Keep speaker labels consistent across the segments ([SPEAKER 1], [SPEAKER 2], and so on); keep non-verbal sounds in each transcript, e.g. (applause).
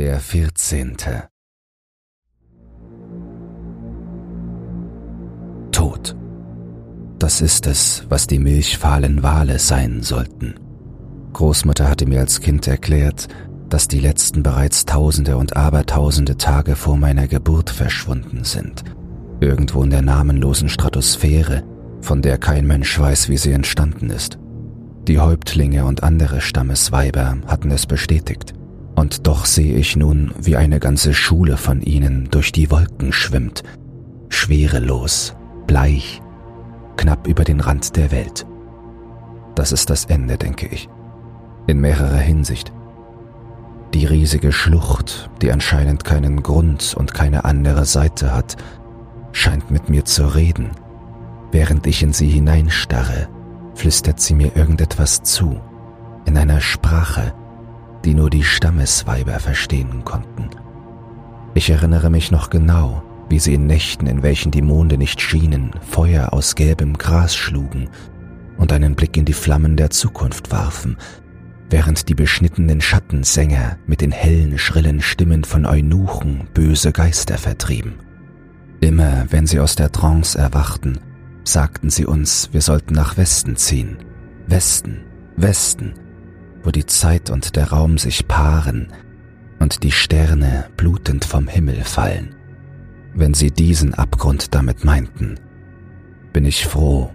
[SPEAKER 1] Der vierzehnte. Tod. Das ist es, was die milchfahlen Wale sein sollten. Großmutter hatte mir als Kind erklärt, dass die letzten bereits tausende und abertausende Tage vor meiner Geburt verschwunden sind, irgendwo in der namenlosen Stratosphäre, von der kein Mensch weiß, wie sie entstanden ist. Die Häuptlinge und andere Stammesweiber hatten es bestätigt, und doch sehe ich nun, wie eine ganze Schule von ihnen durch die Wolken schwimmt, schwerelos, bleich, knapp über den Rand der Welt. Das ist das Ende, denke ich, in mehrerer Hinsicht. Die riesige Schlucht, die anscheinend keinen Grund und keine andere Seite hat, scheint mit mir zu reden. Während ich in sie hineinstarre, flüstert sie mir irgendetwas zu, in einer Sprache, die nur die Stammesweiber verstehen konnten. Ich erinnere mich noch genau, wie sie in Nächten, in welchen die Monde nicht schienen, Feuer aus gelbem Gras schlugen und einen Blick in die Flammen der Zukunft warfen, während die beschnittenen Schattensänger mit den hellen, schrillen Stimmen von Eunuchen böse Geister vertrieben. Immer wenn sie aus der Trance erwachten, sagten sie uns, wir sollten nach Westen ziehen. Westen, Westen, wo die Zeit und der Raum sich paaren und die Sterne blutend vom Himmel fallen. Wenn sie diesen Abgrund damit meinten, bin ich froh,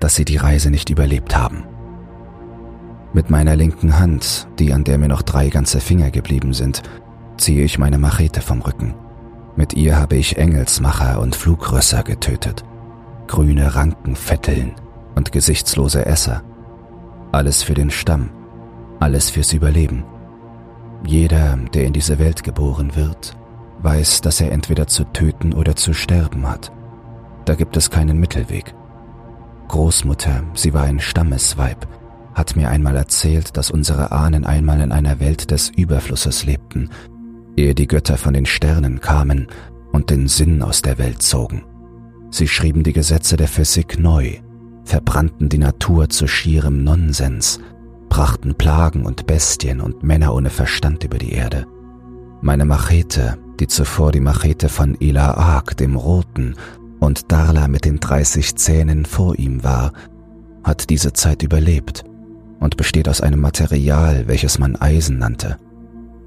[SPEAKER 1] dass sie die Reise nicht überlebt haben. Mit meiner linken Hand, die an der mir noch drei ganze Finger geblieben sind, ziehe ich meine Machete vom Rücken. Mit ihr habe ich Engelsmacher und Flugrösser getötet, grüne Rankenfetteln und gesichtslose Esser. Alles für den Stamm, alles fürs Überleben. Jeder, der in diese Welt geboren wird, weiß, dass er entweder zu töten oder zu sterben hat. Da gibt es keinen Mittelweg. Großmutter, sie war ein Stammesweib, hat mir einmal erzählt, dass unsere Ahnen einmal in einer Welt des Überflusses lebten, ehe die Götter von den Sternen kamen und den Sinn aus der Welt zogen. Sie schrieben die Gesetze der Physik neu, verbrannten die Natur zu schierem Nonsens, brachten Plagen und Bestien und Männer ohne Verstand über die Erde. Meine Machete, die zuvor die Machete von Ilaak, dem Roten, und Darla mit den dreißig Zähnen vor ihm war, hat diese Zeit überlebt und besteht aus einem Material, welches man Eisen nannte,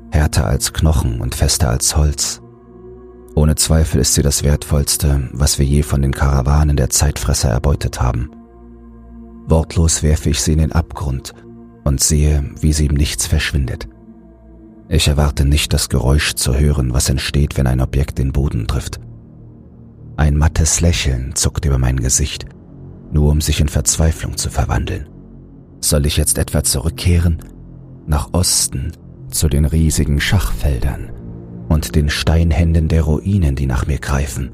[SPEAKER 1] härter als Knochen und fester als Holz. Ohne Zweifel ist sie das Wertvollste, was wir je von den Karawanen der Zeitfresser erbeutet haben. Wortlos werfe ich sie in den Abgrund und sehe, wie sie im Nichts verschwindet. Ich erwarte nicht das Geräusch zu hören, was entsteht, wenn ein Objekt den Boden trifft. Ein mattes Lächeln zuckt über mein Gesicht, nur um sich in Verzweiflung zu verwandeln. Soll ich jetzt etwa zurückkehren? Nach Osten, zu den riesigen Schachfeldern und den Steinhänden der Ruinen, die nach mir greifen,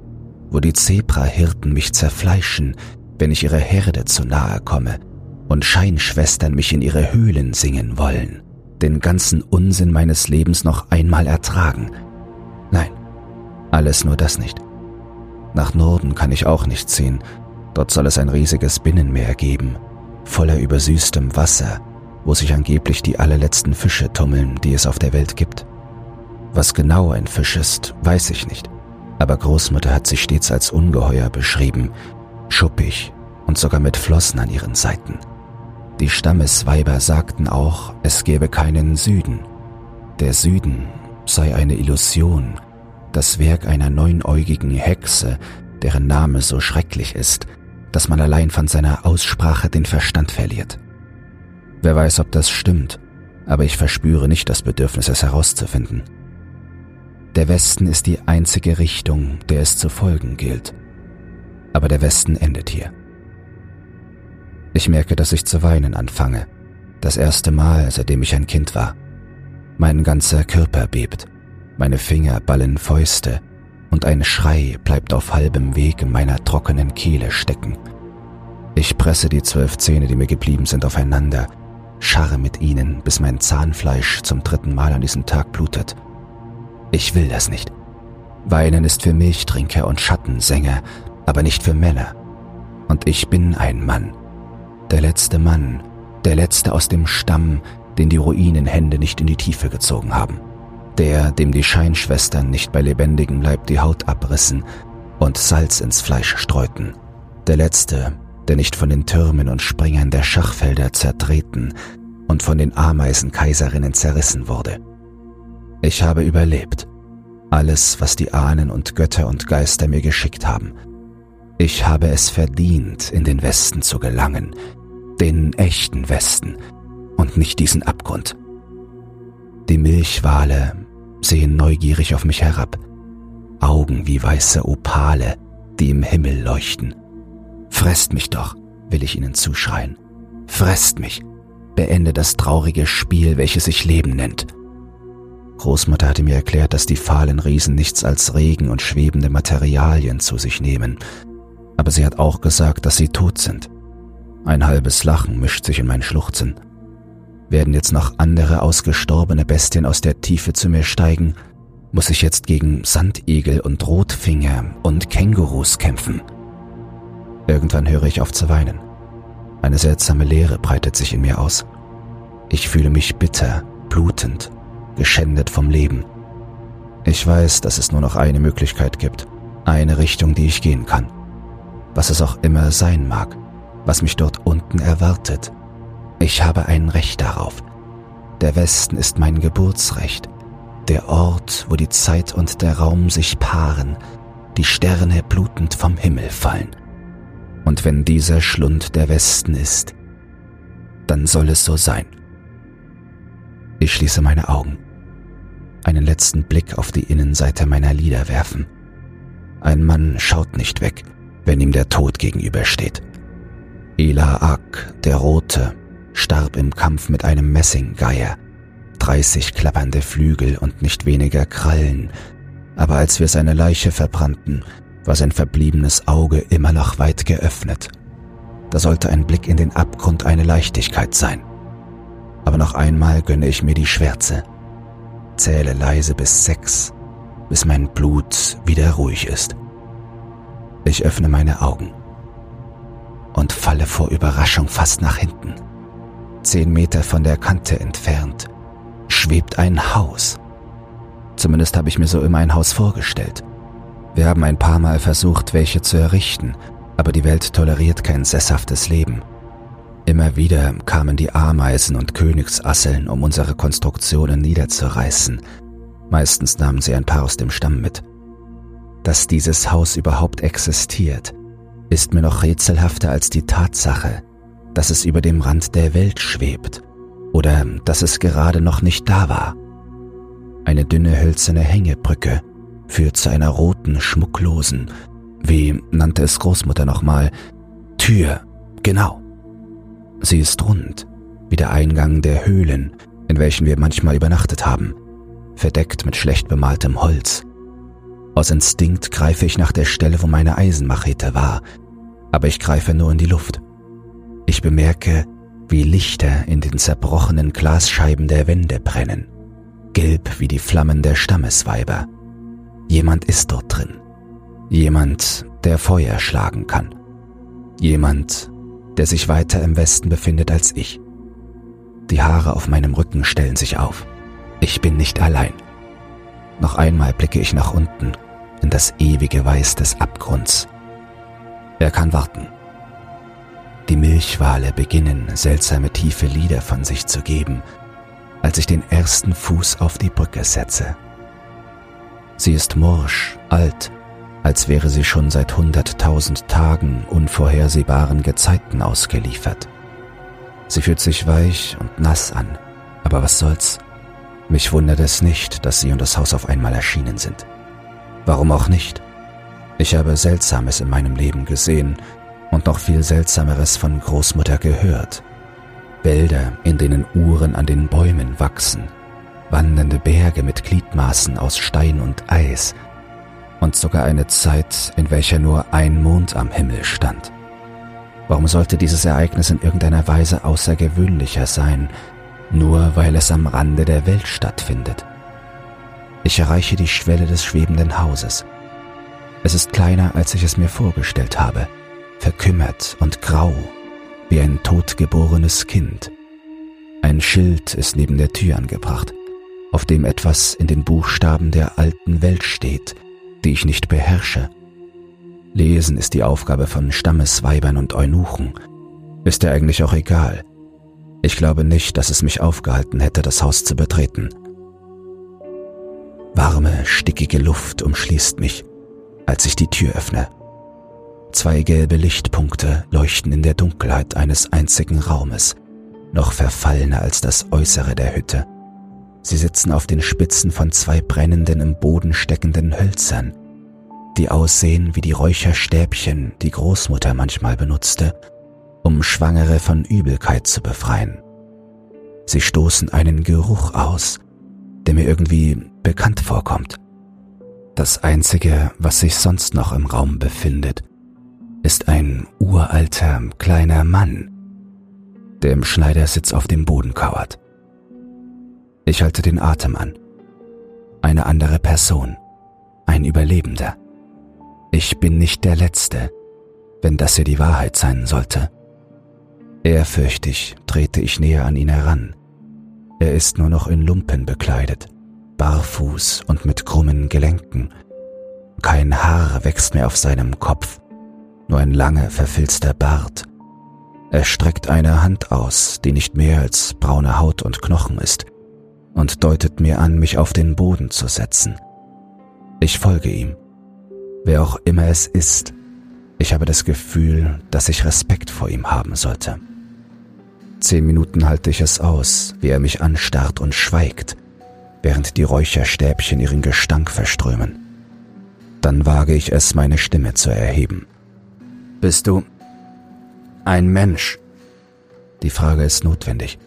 [SPEAKER 1] wo die Zebrahirten mich zerfleischen, wenn ich ihre Herde zu nahe komme und Scheinschwestern mich in ihre Höhlen singen wollen, den ganzen Unsinn meines Lebens noch einmal ertragen. Nein, alles nur das nicht. Nach Norden kann ich auch nicht ziehen, dort soll es ein riesiges Binnenmeer geben, voller übersüßtem Wasser, wo sich angeblich die allerletzten Fische tummeln, die es auf der Welt gibt. Was genau ein Fisch ist, weiß ich nicht, aber Großmutter hat sich stets als Ungeheuer beschrieben, schuppig und sogar mit Flossen an ihren Seiten. Die Stammesweiber sagten auch, es gäbe keinen Süden. Der Süden sei eine Illusion, das Werk einer neunäugigen Hexe, deren Name so schrecklich ist, dass man allein von seiner Aussprache den Verstand verliert. Wer weiß, ob das stimmt, aber ich verspüre nicht das Bedürfnis, es herauszufinden. Der Westen ist die einzige Richtung, der es zu folgen gilt. Aber der Westen endet hier. Ich merke, dass ich zu weinen anfange. Das erste Mal, seitdem ich ein Kind war. Mein ganzer Körper bebt. Meine Finger ballen Fäuste und ein Schrei bleibt auf halbem Weg in meiner trockenen Kehle stecken. Ich presse die zwölf Zähne, die mir geblieben sind, aufeinander, scharre mit ihnen, bis mein Zahnfleisch zum dritten Mal an diesem Tag blutet. Ich will das nicht. Weinen ist für Milchtrinker und Schattensänger, aber nicht für Männer. Und ich bin ein Mann. Der letzte Mann, der letzte aus dem Stamm, den die Ruinenhände nicht in die Tiefe gezogen haben. der, dem die Scheinschwestern nicht bei lebendigem Leib die Haut abrissen und Salz ins Fleisch streuten, der letzte, der nicht von den Türmen und Springern der Schachfelder zertreten und von den Ameisenkaiserinnen zerrissen wurde. Ich habe überlebt. Alles, was die Ahnen und Götter und Geister mir geschickt haben. Ich habe es verdient, in den Westen zu gelangen, den echten Westen und nicht diesen Abgrund. Die Milchwale sehen neugierig auf mich herab, Augen wie weiße Opale, die im Himmel leuchten. Fresst mich doch, will ich ihnen zuschreien. Fresst mich. Beende das traurige Spiel, welches sich Leben nennt. Großmutter hatte mir erklärt, dass die fahlen Riesen nichts als Regen und schwebende Materialien zu sich nehmen. Aber sie hat auch gesagt, dass sie tot sind. Ein halbes Lachen mischt sich in mein Schluchzen. Werden jetzt noch andere ausgestorbene Bestien aus der Tiefe zu mir steigen, muss ich jetzt gegen Sandigel und Rotfinger und Kängurus kämpfen. Irgendwann höre ich auf zu weinen. Eine seltsame Leere breitet sich in mir aus. Ich fühle mich bitter, blutend, geschändet vom Leben. Ich weiß, dass es nur noch eine Möglichkeit gibt, eine Richtung, die ich gehen kann. Was es auch immer sein mag, was mich dort unten erwartet. Ich habe ein Recht darauf. Der Westen ist mein Geburtsrecht, der Ort, wo die Zeit und der Raum sich paaren, die Sterne blutend vom Himmel fallen. Und wenn dieser Schlund der Westen ist, dann soll es so sein. Ich schließe meine Augen, einen letzten Blick auf die Innenseite meiner Lieder werfen. Ein Mann schaut nicht weg, wenn ihm der Tod gegenübersteht. Ela Ak, der Rote, starb im Kampf mit einem Messinggeier, dreißig klappernde Flügel und nicht weniger Krallen, aber als wir seine Leiche verbrannten, war sein verbliebenes Auge immer noch weit geöffnet. Da sollte ein Blick in den Abgrund eine Leichtigkeit sein. Aber noch einmal gönne ich mir die Schwärze, zähle leise bis sechs, bis mein Blut wieder ruhig ist. Ich öffne meine Augen und falle vor Überraschung fast nach hinten. Zehn Meter von der Kante entfernt schwebt ein Haus. Zumindest habe ich mir so immer ein Haus vorgestellt. Wir haben ein paar Mal versucht, welche zu errichten, aber die Welt toleriert kein sesshaftes Leben. Immer wieder kamen die Ameisen und Königsasseln, um unsere Konstruktionen niederzureißen. Meistens nahmen sie ein paar aus dem Stamm mit. Dass dieses Haus überhaupt existiert, ist mir noch rätselhafter als die Tatsache, dass es über dem Rand der Welt schwebt oder dass es gerade noch nicht da war. Eine dünne hölzerne Hängebrücke führt zu einer roten, schmucklosen, wie nannte es Großmutter nochmal, Tür, genau. Sie ist rund, wie der Eingang der Höhlen, in welchen wir manchmal übernachtet haben, verdeckt mit schlecht bemaltem Holz. Aus Instinkt greife ich nach der Stelle, wo meine Eisenmachete war, aber ich greife nur in die Luft. Ich bemerke, wie Lichter in den zerbrochenen Glasscheiben der Wände brennen, gelb wie die Flammen der Stammesweiber. Jemand ist dort drin. Jemand, der Feuer schlagen kann. Jemand, der sich weiter im Westen befindet als ich. Die Haare auf meinem Rücken stellen sich auf. Ich bin nicht allein. Noch einmal blicke ich nach unten in das ewige Weiß des Abgrunds. Er kann warten. Die Milchwale beginnen seltsame tiefe Lieder von sich zu geben, als ich den ersten Fuß auf die Brücke setze. Sie ist morsch, alt, als wäre sie schon seit hunderttausend Tagen unvorhersehbaren Gezeiten ausgeliefert. Sie fühlt sich weich und nass an, aber was soll's? Mich wundert es nicht, dass sie und das Haus auf einmal erschienen sind. Warum auch nicht? Ich habe Seltsames in meinem Leben gesehen und noch viel Seltsameres von Großmutter gehört. Wälder, in denen Uhren an den Bäumen wachsen, wandernde Berge mit Gliedmaßen aus Stein und Eis und sogar eine Zeit, in welcher nur ein Mond am Himmel stand. Warum sollte dieses Ereignis in irgendeiner Weise außergewöhnlicher sein, nur weil es am Rande der Welt stattfindet? Ich erreiche die Schwelle des schwebenden Hauses. Es ist kleiner, als ich es mir vorgestellt habe, verkümmert und grau, wie ein totgeborenes Kind. Ein Schild ist neben der Tür angebracht. auf dem etwas in den Buchstaben der alten Welt steht, die ich nicht beherrsche. Lesen ist die Aufgabe von Stammesweibern und Eunuchen. Ist ja eigentlich auch egal. Ich glaube nicht, dass es mich aufgehalten hätte, das Haus zu betreten. Warme, stickige Luft umschließt mich, als ich die Tür öffne. Zwei gelbe Lichtpunkte leuchten in der Dunkelheit eines einzigen Raumes, noch verfallener als das Äußere der Hütte. Sie sitzen auf den Spitzen von zwei brennenden im Boden steckenden Hölzern, die aussehen wie die Räucherstäbchen, die Großmutter manchmal benutzte, um Schwangere von Übelkeit zu befreien. Sie stoßen einen Geruch aus, der mir irgendwie bekannt vorkommt. Das Einzige, was sich sonst noch im Raum befindet, ist ein uralter kleiner Mann, der im Schneidersitz auf dem Boden kauert. Ich halte den Atem an. Eine andere Person, ein Überlebender. Ich bin nicht der Letzte, wenn das hier die Wahrheit sein sollte. Ehrfürchtig trete ich näher an ihn heran. Er ist nur noch in Lumpen bekleidet, barfuß und mit krummen Gelenken. Kein Haar wächst mehr auf seinem Kopf, nur ein langer, verfilzter Bart. Er streckt eine Hand aus, die nicht mehr als braune Haut und Knochen ist, und deutet mir an, mich auf den Boden zu setzen. Ich folge ihm. Wer auch immer es ist, ich habe das Gefühl, dass ich Respekt vor ihm haben sollte. Zehn Minuten halte ich es aus, wie er mich anstarrt und schweigt, während die Räucherstäbchen ihren Gestank verströmen. Dann wage ich es, meine Stimme zu erheben. Bist du ein Mensch? Die Frage ist notwendig.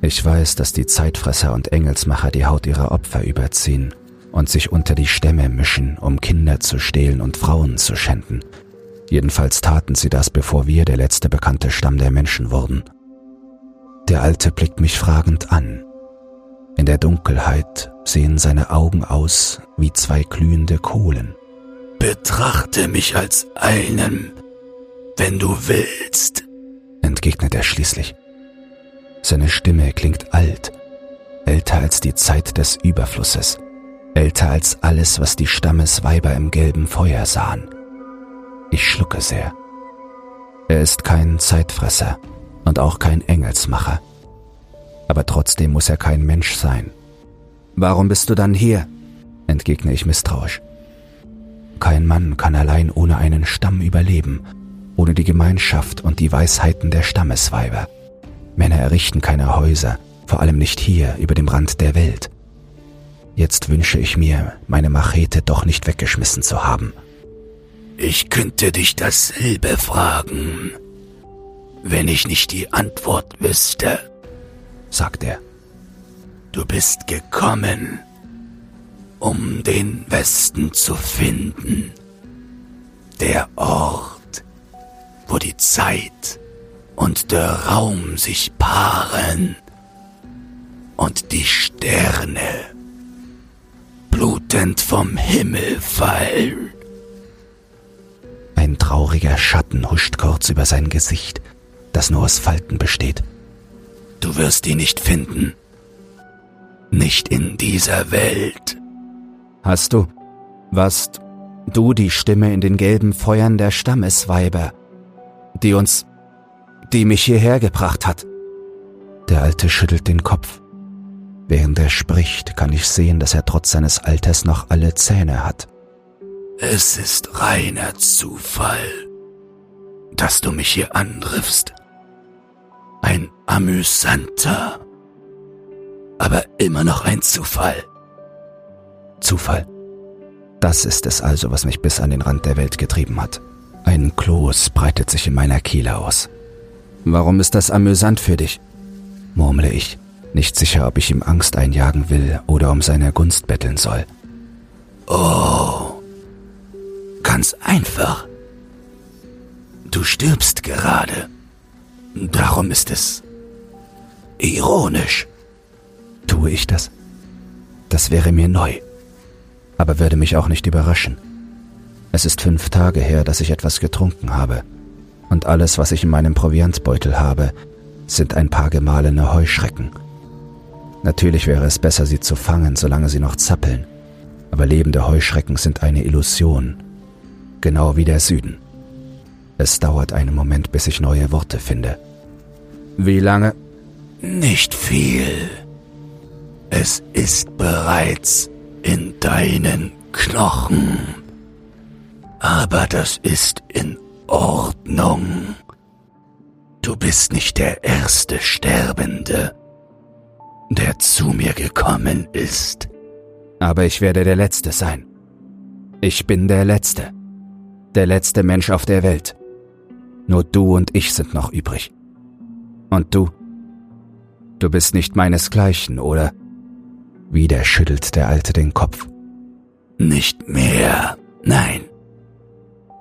[SPEAKER 1] Ich weiß, dass die Zeitfresser und Engelsmacher die Haut ihrer Opfer überziehen und sich unter die Stämme mischen, um Kinder zu stehlen und Frauen zu schänden. Jedenfalls taten sie das, bevor wir der letzte bekannte Stamm der Menschen wurden. Der Alte blickt mich fragend an. In der Dunkelheit sehen seine Augen aus wie zwei glühende Kohlen.
[SPEAKER 2] Betrachte mich als einen, wenn du willst, entgegnet er schließlich.
[SPEAKER 1] Seine Stimme klingt alt, älter als die Zeit des Überflusses, älter als alles, was die Stammesweiber im gelben Feuer sahen. Ich schlucke sehr. Er ist kein Zeitfresser, und auch kein Engelsmacher. Aber trotzdem muss er kein Mensch sein. Warum bist du dann hier? entgegne ich misstrauisch. Kein Mann kann allein ohne einen Stamm überleben, ohne die Gemeinschaft und die Weisheiten der Stammesweiber. Männer errichten keine Häuser, vor allem nicht hier über dem Rand der Welt. Jetzt wünsche ich mir, meine Machete doch nicht weggeschmissen zu haben.
[SPEAKER 2] Ich könnte dich dasselbe fragen, wenn ich nicht die Antwort wüsste, sagt er. Du bist gekommen, um den Westen zu finden. Der Ort, wo die Zeit und der Raum sich paaren und die Sterne blutend vom Himmel fallen.
[SPEAKER 1] Ein trauriger Schatten huscht kurz über sein Gesicht das nur aus Falten besteht.
[SPEAKER 2] Du wirst ihn nicht finden. Nicht in dieser Welt.
[SPEAKER 1] Hast du, warst du die Stimme in den gelben Feuern der Stammesweiber, die uns, die mich hierher gebracht hat? Der Alte schüttelt den Kopf. Während er spricht, kann ich sehen, dass er trotz seines Alters noch alle Zähne hat.
[SPEAKER 2] Es ist reiner Zufall, dass du mich hier antriffst ein amüsanter, aber immer noch ein Zufall.
[SPEAKER 1] Zufall. Das ist es also, was mich bis an den Rand der Welt getrieben hat. Ein Kloß breitet sich in meiner Kehle aus. Warum ist das amüsant für dich? murmle ich, nicht sicher, ob ich ihm Angst einjagen will oder um seine Gunst betteln soll.
[SPEAKER 2] Oh, ganz einfach. Du stirbst gerade. Darum ist es ironisch.
[SPEAKER 1] Tue ich das? Das wäre mir neu, aber würde mich auch nicht überraschen. Es ist fünf Tage her, dass ich etwas getrunken habe, und alles, was ich in meinem Proviantbeutel habe, sind ein paar gemahlene Heuschrecken. Natürlich wäre es besser, sie zu fangen, solange sie noch zappeln. Aber lebende Heuschrecken sind eine Illusion. Genau wie der Süden. Es dauert einen Moment, bis ich neue Worte finde. Wie lange?
[SPEAKER 2] Nicht viel. Es ist bereits in deinen Knochen. Aber das ist in Ordnung. Du bist nicht der erste Sterbende, der zu mir gekommen ist.
[SPEAKER 1] Aber ich werde der Letzte sein. Ich bin der Letzte. Der letzte Mensch auf der Welt. Nur du und ich sind noch übrig. Und du? Du bist nicht meinesgleichen, oder? Wieder schüttelt der Alte den Kopf.
[SPEAKER 2] Nicht mehr, nein.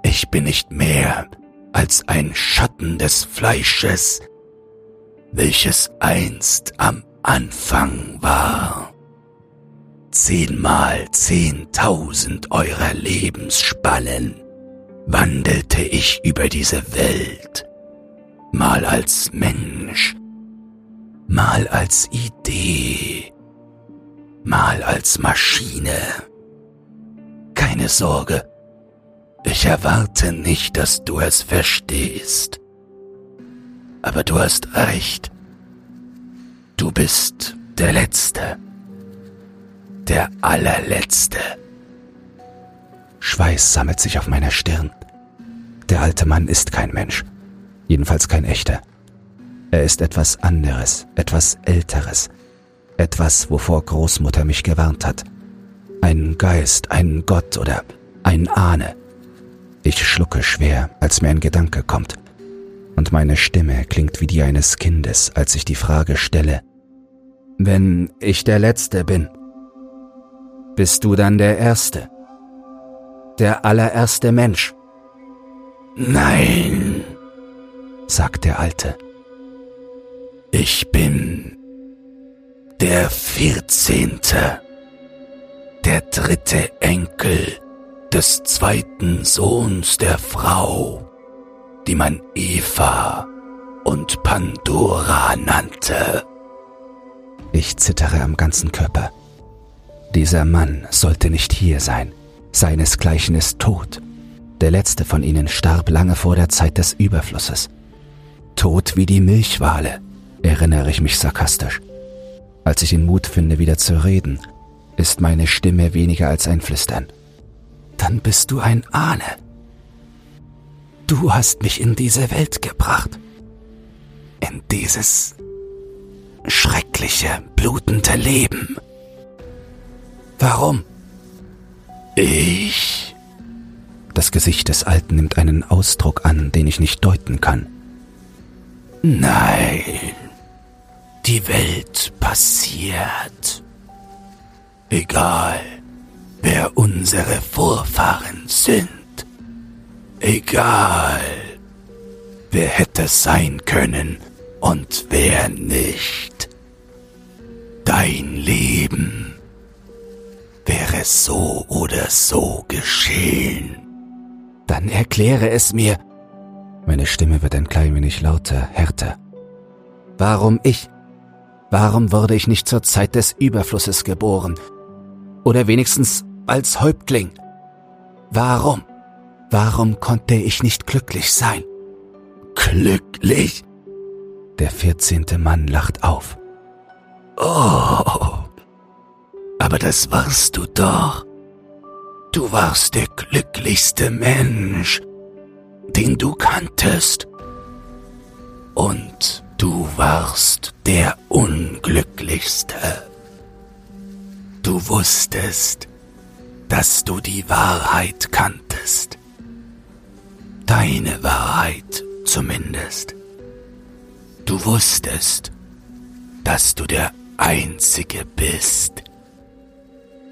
[SPEAKER 2] Ich bin nicht mehr als ein Schatten des Fleisches, welches einst am Anfang war. Zehnmal zehntausend eurer Lebensspannen wandelte ich über diese Welt, mal als Mensch, mal als Idee, mal als Maschine. Keine Sorge, ich erwarte nicht, dass du es verstehst. Aber du hast recht. Du bist der Letzte. Der allerletzte.
[SPEAKER 1] Schweiß sammelt sich auf meiner Stirn. Der alte Mann ist kein Mensch. Jedenfalls kein echter. Er ist etwas anderes, etwas Älteres. Etwas, wovor Großmutter mich gewarnt hat. Ein Geist, ein Gott oder ein Ahne. Ich schlucke schwer, als mir ein Gedanke kommt, und meine Stimme klingt wie die eines Kindes, als ich die Frage stelle, wenn ich der Letzte bin, bist du dann der Erste? Der allererste Mensch?
[SPEAKER 2] Nein, sagt der Alte. Ich bin der Vierzehnte, der dritte Enkel des zweiten Sohns der Frau, die man Eva und Pandora nannte.
[SPEAKER 1] Ich zittere am ganzen Körper. Dieser Mann sollte nicht hier sein. Seinesgleichen ist tot. Der letzte von ihnen starb lange vor der Zeit des Überflusses. Tot wie die Milchwale, erinnere ich mich sarkastisch. Als ich den Mut finde, wieder zu reden, ist meine Stimme weniger als ein Flüstern dann bist du ein Ahne. Du hast mich in diese Welt gebracht. In dieses schreckliche, blutende Leben. Warum?
[SPEAKER 2] Ich.
[SPEAKER 1] Das Gesicht des Alten nimmt einen Ausdruck an, den ich nicht deuten kann.
[SPEAKER 2] Nein. Die Welt passiert. Egal wer unsere Vorfahren sind. Egal, wer hätte sein können und wer nicht. Dein Leben wäre so oder so geschehen.
[SPEAKER 1] Dann erkläre es mir. Meine Stimme wird ein klein wenig lauter, härter. Warum ich? Warum wurde ich nicht zur Zeit des Überflusses geboren? Oder wenigstens als Häuptling. Warum? Warum konnte ich nicht glücklich sein?
[SPEAKER 2] Glücklich?
[SPEAKER 1] Der vierzehnte Mann lacht auf.
[SPEAKER 2] Oh, aber das warst du doch. Du warst der glücklichste Mensch, den du kanntest. Und du warst der unglücklichste. Du wusstest, dass du die Wahrheit kanntest. Deine Wahrheit zumindest. Du wusstest, dass du der Einzige bist,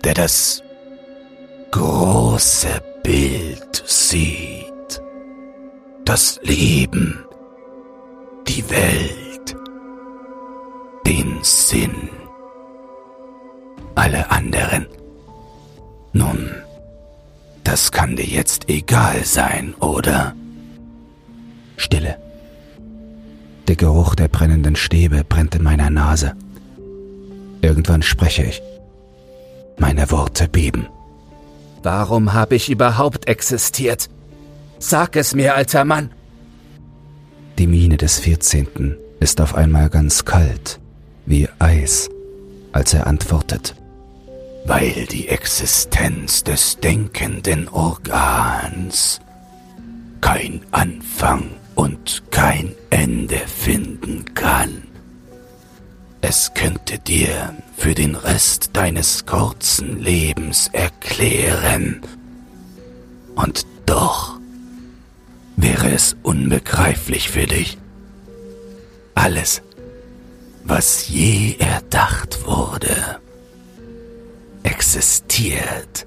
[SPEAKER 2] der das große Bild sieht. Das Leben, die Welt, den Sinn. Alle anderen nun, das kann dir jetzt egal sein, oder?
[SPEAKER 1] Stille. Der Geruch der brennenden Stäbe brennt in meiner Nase. Irgendwann spreche ich. Meine Worte beben.
[SPEAKER 2] Warum habe ich überhaupt existiert? Sag es mir, alter Mann.
[SPEAKER 1] Die Miene des Vierzehnten ist auf einmal ganz kalt, wie Eis, als er antwortet.
[SPEAKER 2] Weil die Existenz des denkenden Organs kein Anfang und kein Ende finden kann. Es könnte dir für den Rest deines kurzen Lebens erklären. Und doch wäre es unbegreiflich für dich. Alles, was je erdacht wurde, existiert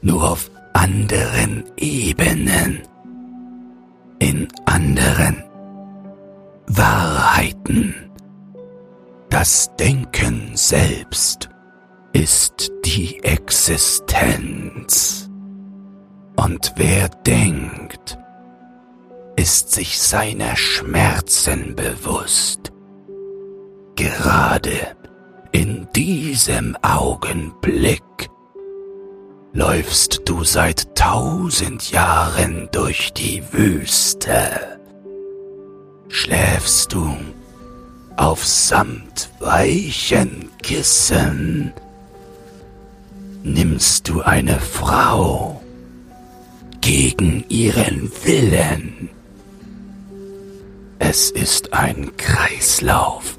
[SPEAKER 2] nur auf anderen Ebenen, in anderen Wahrheiten. Das Denken selbst ist die Existenz. Und wer denkt, ist sich seiner Schmerzen bewusst. Gerade in diesem Augenblick läufst du seit tausend Jahren durch die Wüste. Schläfst du auf samtweichen Kissen nimmst du eine Frau gegen ihren Willen. Es ist ein Kreislauf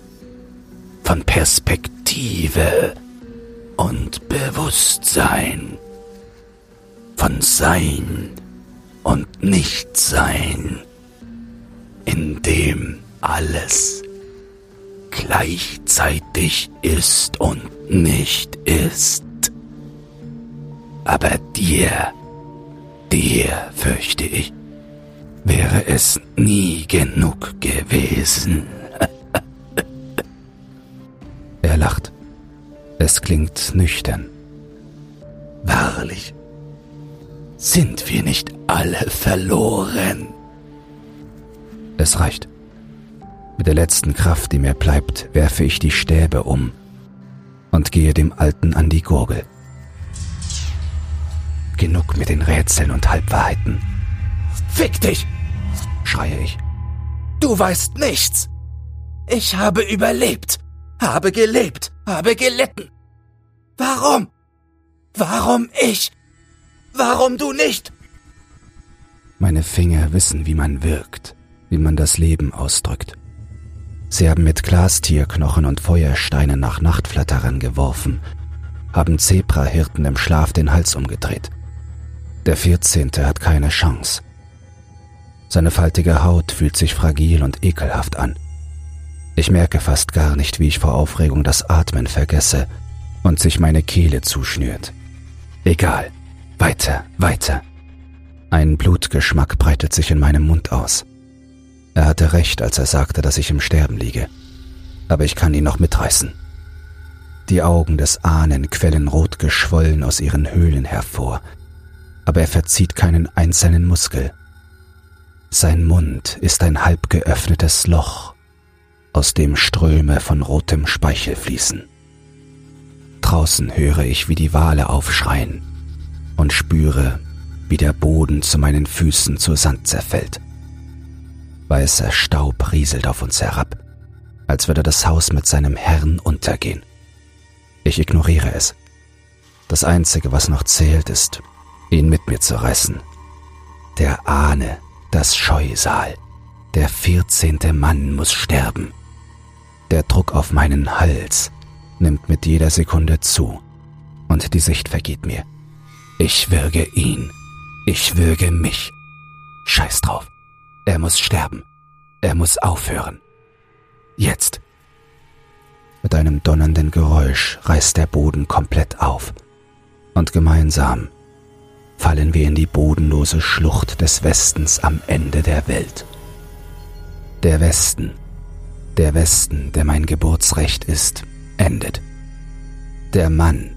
[SPEAKER 2] von Perspektive und Bewusstsein, von Sein und Nichtsein, in dem alles gleichzeitig ist und nicht ist. Aber dir, dir, fürchte ich, wäre es nie genug gewesen. (laughs)
[SPEAKER 1] er lacht. Es klingt nüchtern.
[SPEAKER 2] Wahrlich, sind wir nicht alle verloren?
[SPEAKER 1] Es reicht. Mit der letzten Kraft, die mir bleibt, werfe ich die Stäbe um und gehe dem Alten an die Gurgel. Genug mit den Rätseln und Halbwahrheiten.
[SPEAKER 2] Fick dich! schreie ich. Du weißt nichts! Ich habe überlebt, habe gelebt, habe gelitten. Warum? Warum ich? Warum du nicht?
[SPEAKER 1] Meine Finger wissen, wie man wirkt, wie man das Leben ausdrückt. Sie haben mit Glastierknochen und Feuersteinen nach Nachtflatterern geworfen, haben Zebrahirten im Schlaf den Hals umgedreht. Der Vierzehnte hat keine Chance. Seine faltige Haut fühlt sich fragil und ekelhaft an. Ich merke fast gar nicht, wie ich vor Aufregung das Atmen vergesse und sich meine Kehle zuschnürt. Egal, weiter, weiter. Ein Blutgeschmack breitet sich in meinem Mund aus. Er hatte recht, als er sagte, dass ich im Sterben liege. Aber ich kann ihn noch mitreißen. Die Augen des Ahnen quellen rot geschwollen aus ihren Höhlen hervor, aber er verzieht keinen einzelnen Muskel. Sein Mund ist ein halb geöffnetes Loch, aus dem Ströme von rotem Speichel fließen. Draußen höre ich, wie die Wale aufschreien und spüre, wie der Boden zu meinen Füßen zu Sand zerfällt. Weißer Staub rieselt auf uns herab, als würde das Haus mit seinem Herrn untergehen. Ich ignoriere es. Das Einzige, was noch zählt, ist, ihn mit mir zu reißen. Der Ahne, das Scheusal, der vierzehnte Mann muss sterben. Der Druck auf meinen Hals nimmt mit jeder Sekunde zu und die Sicht vergeht mir. Ich würge ihn, ich würge mich. Scheiß drauf. Er muss sterben. Er muss aufhören. Jetzt. Mit einem donnernden Geräusch reißt der Boden komplett auf. Und gemeinsam fallen wir in die bodenlose Schlucht des Westens am Ende der Welt. Der Westen, der Westen, der mein Geburtsrecht ist, endet. Der Mann,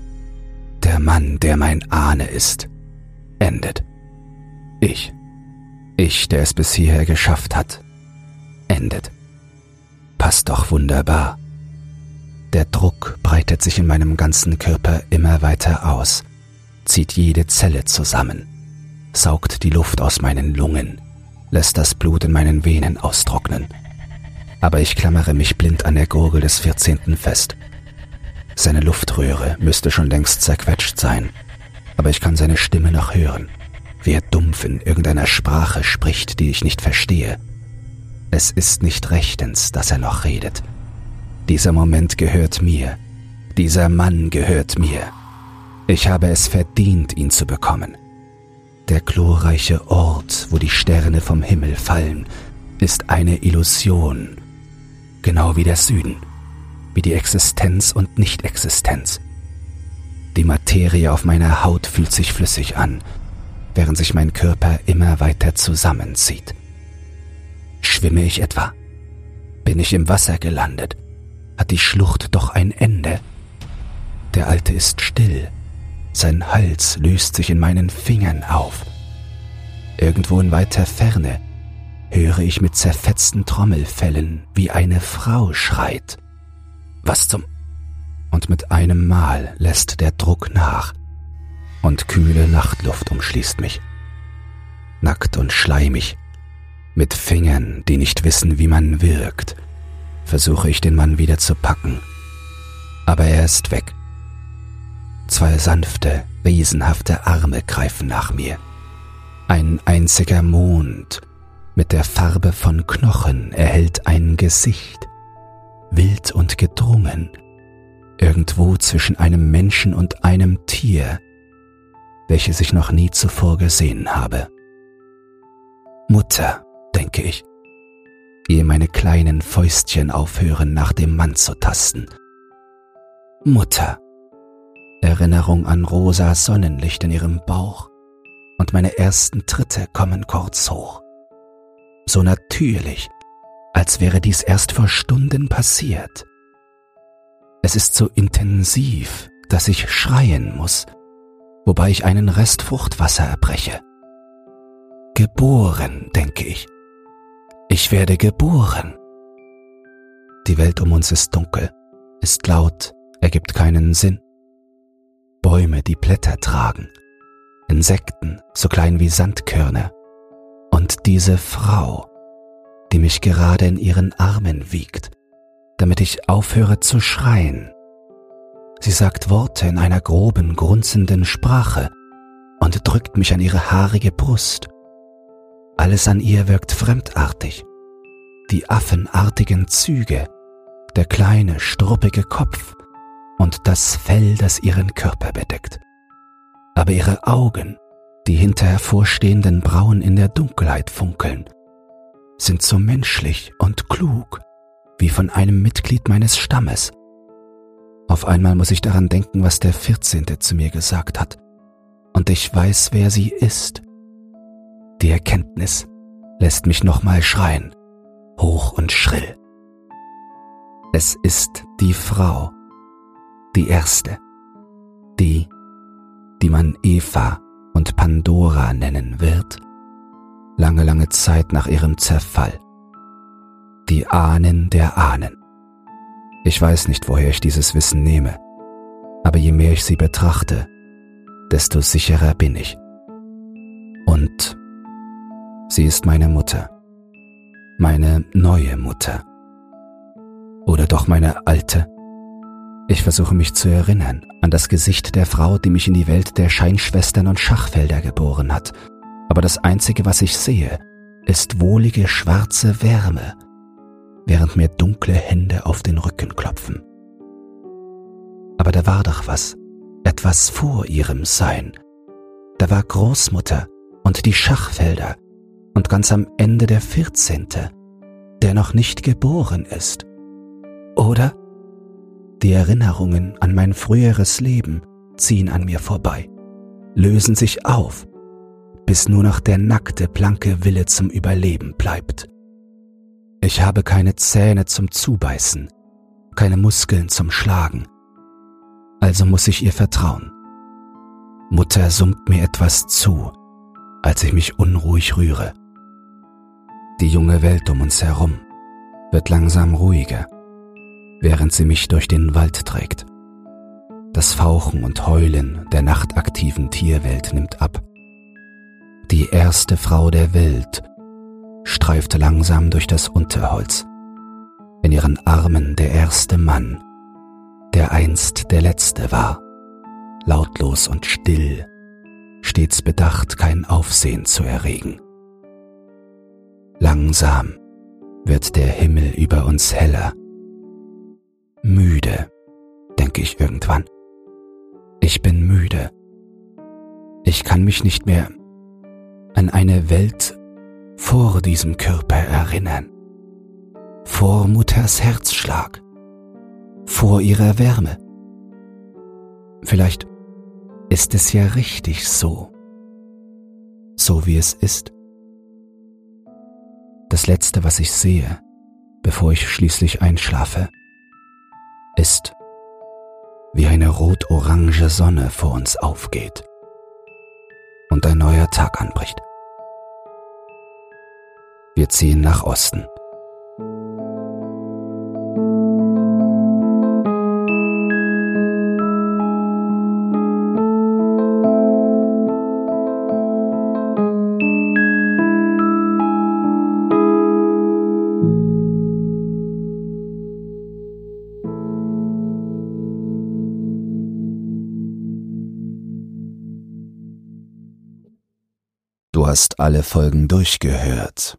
[SPEAKER 1] der Mann, der mein Ahne ist, endet. Ich ich, der es bis hierher geschafft hat, endet. Passt doch wunderbar. Der Druck breitet sich in meinem ganzen Körper immer weiter aus, zieht jede Zelle zusammen, saugt die Luft aus meinen Lungen, lässt das Blut in meinen Venen austrocknen. Aber ich klammere mich blind an der Gurgel des Vierzehnten fest. Seine Luftröhre müsste schon längst zerquetscht sein, aber ich kann seine Stimme noch hören, wie er dumpf in irgendeiner Sprache spricht, die ich nicht verstehe. Es ist nicht rechtens, dass er noch redet. Dieser Moment gehört mir. Dieser Mann gehört mir. Ich habe es verdient, ihn zu bekommen. Der glorreiche Ort, wo die Sterne vom Himmel fallen, ist eine Illusion, genau wie der Süden, wie die Existenz und Nichtexistenz. Die Materie auf meiner Haut fühlt sich flüssig an, während sich mein Körper immer weiter zusammenzieht. Schwimme ich etwa? Bin ich im Wasser gelandet? hat die Schlucht doch ein Ende. Der Alte ist still, sein Hals löst sich in meinen Fingern auf. Irgendwo in weiter Ferne höre ich mit zerfetzten Trommelfellen, wie eine Frau schreit. Was zum... Und mit einem Mal lässt der Druck nach, und kühle Nachtluft umschließt mich. Nackt und schleimig, mit Fingern, die nicht wissen, wie man wirkt, versuche ich den Mann wieder zu packen. Aber er ist weg. Zwei sanfte, wesenhafte Arme greifen nach mir. Ein einziger Mond mit der Farbe von Knochen erhält ein Gesicht, wild und gedrungen, irgendwo zwischen einem Menschen und einem Tier, welches ich noch nie zuvor gesehen habe. Mutter, denke ich, ehe meine kleinen Fäustchen aufhören, nach dem Mann zu tasten. Mutter. Erinnerung an rosas Sonnenlicht in ihrem Bauch und meine ersten Tritte kommen kurz hoch. So natürlich, als wäre dies erst vor Stunden passiert. Es ist so intensiv, dass ich schreien muss, wobei ich einen Rest Fruchtwasser erbreche. Geboren, denke ich, ich werde geboren. Die Welt um uns ist dunkel, ist laut, ergibt keinen Sinn. Bäume, die Blätter tragen, Insekten, so klein wie Sandkörner. Und diese Frau, die mich gerade in ihren Armen wiegt, damit ich aufhöre zu schreien. Sie sagt Worte in einer groben, grunzenden Sprache und drückt mich an ihre haarige Brust alles an ihr wirkt fremdartig. Die affenartigen Züge, der kleine, struppige Kopf und das Fell, das ihren Körper bedeckt. Aber ihre Augen, die hinter hervorstehenden Brauen in der Dunkelheit funkeln, sind so menschlich und klug wie von einem Mitglied meines Stammes. Auf einmal muss ich daran denken, was der Vierzehnte zu mir gesagt hat. Und ich weiß, wer sie ist. Die Erkenntnis lässt mich nochmal schreien, hoch und schrill. Es ist die Frau, die erste, die, die man Eva und Pandora nennen wird, lange, lange Zeit nach ihrem Zerfall. Die Ahnen der Ahnen. Ich weiß nicht, woher ich dieses Wissen nehme, aber je mehr ich sie betrachte, desto sicherer bin ich. Und Sie ist meine Mutter. Meine neue Mutter. Oder doch meine alte. Ich versuche mich zu erinnern an das Gesicht der Frau, die mich in die Welt der Scheinschwestern und Schachfelder geboren hat. Aber das Einzige, was ich sehe, ist wohlige schwarze Wärme, während mir dunkle Hände auf den Rücken klopfen. Aber da war doch was, etwas vor ihrem Sein. Da war Großmutter und die Schachfelder und ganz am Ende der vierzehnte, der noch nicht geboren ist. Oder die Erinnerungen an mein früheres Leben ziehen an mir vorbei, lösen sich auf, bis nur noch der nackte, blanke Wille zum Überleben bleibt. Ich habe keine Zähne zum Zubeißen, keine Muskeln zum Schlagen, also muss ich ihr vertrauen. Mutter summt mir etwas zu, als ich mich unruhig rühre. Die junge Welt um uns herum wird langsam ruhiger. während sie mich durch den Wald trägt. Das Fauchen und Heulen der nachtaktiven Tierwelt nimmt ab. Die erste Frau der Welt streift langsam durch das Unterholz. In ihren Armen der erste Mann, der einst der letzte war, lautlos und still, stets bedacht, kein Aufsehen zu erregen. Langsam wird der Himmel über uns heller. Müde, denke ich irgendwann. Ich bin müde. Ich kann mich nicht mehr an eine Welt vor diesem Körper erinnern. Vor Mutters Herzschlag. Vor ihrer Wärme. Vielleicht ist es ja richtig so. So wie es ist. Das Letzte, was ich sehe, bevor ich schließlich einschlafe, ist, wie eine rot-orange Sonne vor uns aufgeht und ein neuer Tag anbricht. Wir ziehen nach Osten. Du hast alle Folgen durchgehört